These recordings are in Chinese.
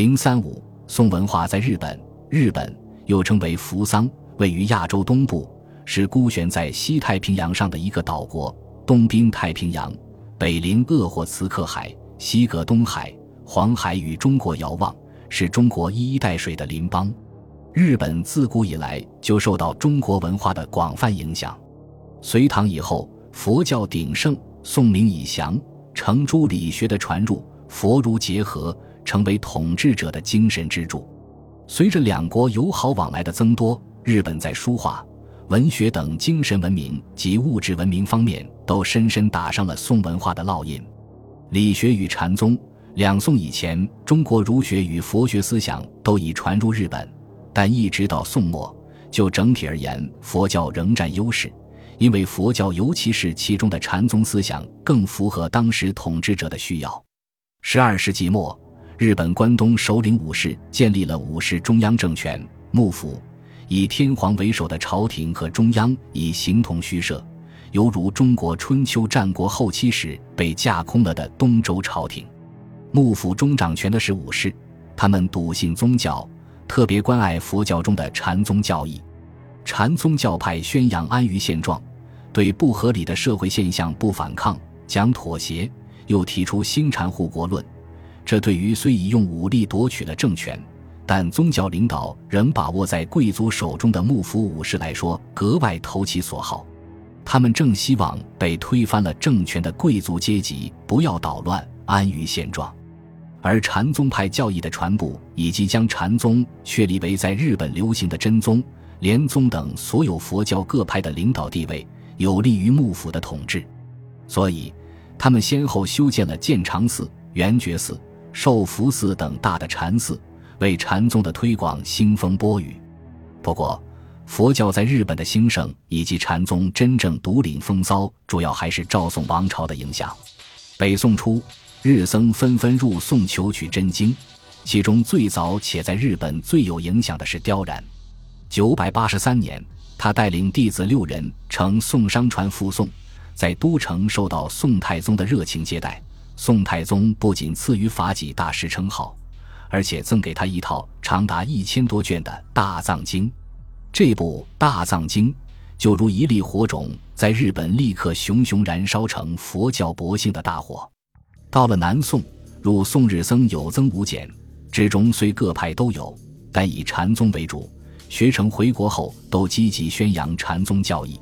零三五，宋文化在日本，日本又称为扶桑，位于亚洲东部，是孤悬在西太平洋上的一个岛国，东濒太平洋，北临鄂霍茨克海，西隔东海、黄海与中国遥望，是中国一衣带水的邻邦。日本自古以来就受到中国文化的广泛影响。隋唐以后，佛教鼎盛，宋明以降，程朱理学的传入，佛儒结合。成为统治者的精神支柱。随着两国友好往来的增多，日本在书画、文学等精神文明及物质文明方面都深深打上了宋文化的烙印。理学与禅宗，两宋以前，中国儒学与佛学思想都已传入日本，但一直到宋末，就整体而言，佛教仍占优势，因为佛教尤其是其中的禅宗思想更符合当时统治者的需要。十二世纪末。日本关东首领武士建立了武士中央政权，幕府以天皇为首的朝廷和中央已形同虚设，犹如中国春秋战国后期时被架空了的东周朝廷。幕府中掌权的是武士，他们笃信宗教，特别关爱佛教中的禅宗教义。禅宗教派宣扬安于现状，对不合理的社会现象不反抗，讲妥协，又提出新禅护国论。这对于虽已用武力夺取了政权，但宗教领导仍把握在贵族手中的幕府武士来说格外投其所好。他们正希望被推翻了政权的贵族阶级不要捣乱，安于现状。而禅宗派教义的传播，以及将禅宗确立为在日本流行的真宗、莲宗等所有佛教各派的领导地位，有利于幕府的统治。所以，他们先后修建了建长寺、圆觉寺。寿福寺等大的禅寺为禅宗的推广兴风波雨。不过，佛教在日本的兴盛以及禅宗真正独领风骚，主要还是赵宋王朝的影响。北宋初，日僧纷纷入宋求取真经，其中最早且在日本最有影响的是刁然。九百八十三年，他带领弟子六人乘宋商船赴宋，在都城受到宋太宗的热情接待。宋太宗不仅赐予法己大师称号，而且赠给他一套长达一千多卷的大藏经。这部大藏经就如一粒火种，在日本立刻熊熊燃烧成佛教博兴的大火。到了南宋，入宋日僧有增无减，之中虽各派都有，但以禅宗为主。学成回国后，都积极宣扬禅宗教义，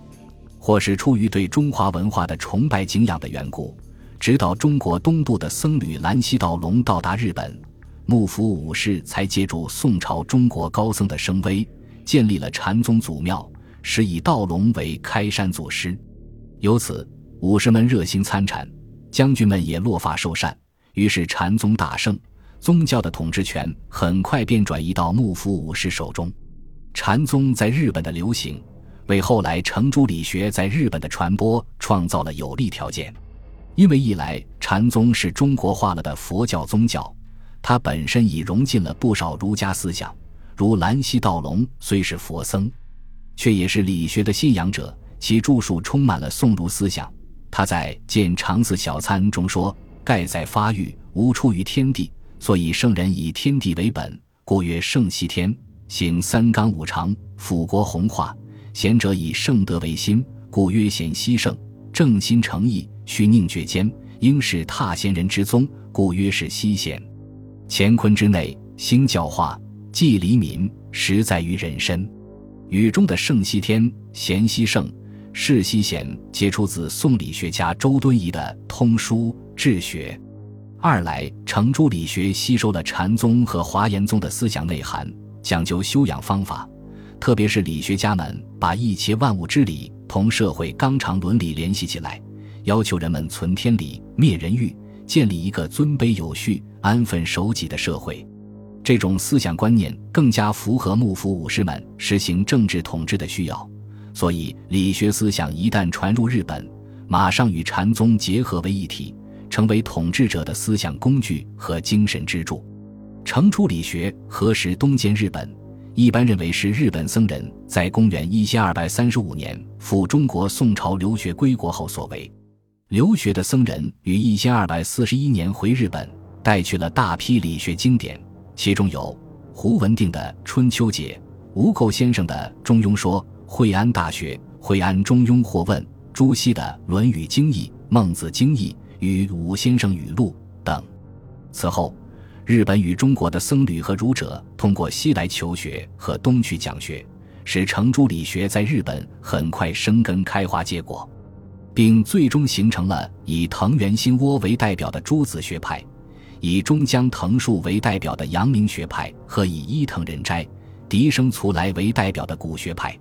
或是出于对中华文化的崇拜敬仰的缘故。直到中国东部的僧侣兰溪道隆到达日本，幕府武士才借助宋朝中国高僧的声威，建立了禅宗祖庙，使以道隆为开山祖师。由此，武士们热心参禅，将军们也落发受禅，于是禅宗大盛，宗教的统治权很快便转移到幕府武士手中。禅宗在日本的流行，为后来程朱理学在日本的传播创造了有利条件。因为一来，禅宗是中国化了的佛教宗教，它本身已融进了不少儒家思想。如兰溪道隆虽是佛僧，却也是理学的信仰者，其著述充满了宋儒思想。他在《见长寺小参》中说：“盖在发育，无出于天地，所以圣人以天地为本，故曰圣西天。行三纲五常，辅国弘化。贤者以圣德为心，故曰贤西圣。正心诚意。”须宁绝间，应是踏仙人之宗，故曰是西贤。乾坤之内，兴教化，济黎民，实在于人身。语中的圣西天、贤西圣、世西贤，皆出自宋理学家周敦颐的《通书治学》。二来，程朱理学吸收了禅宗和华严宗的思想内涵，讲究修养方法，特别是理学家们把一切万物之理同社会纲常伦理联系起来。要求人们存天理、灭人欲，建立一个尊卑有序、安分守己的社会。这种思想观念更加符合幕府武士们实行政治统治的需要。所以，理学思想一旦传入日本，马上与禅宗结合为一体，成为统治者的思想工具和精神支柱。程朱理学何时东迁日本？一般认为是日本僧人在公元一千二百三十五年赴中国宋朝留学归国后所为。留学的僧人于一千二百四十一年回日本，带去了大批理学经典，其中有胡文定的《春秋解》，吴构先生的《中庸说》，惠安大学、惠安中庸或问，朱熹的《论语经义》、《孟子经义》与武先生语录等。此后，日本与中国的僧侣和儒者通过西来求学和东去讲学，使程朱理学在日本很快生根开花结果，并最终形成了以藤原新窝为代表的朱子学派。以中江藤树为代表的阳明学派和以伊藤仁斋、笛生卒来为代表的古学派。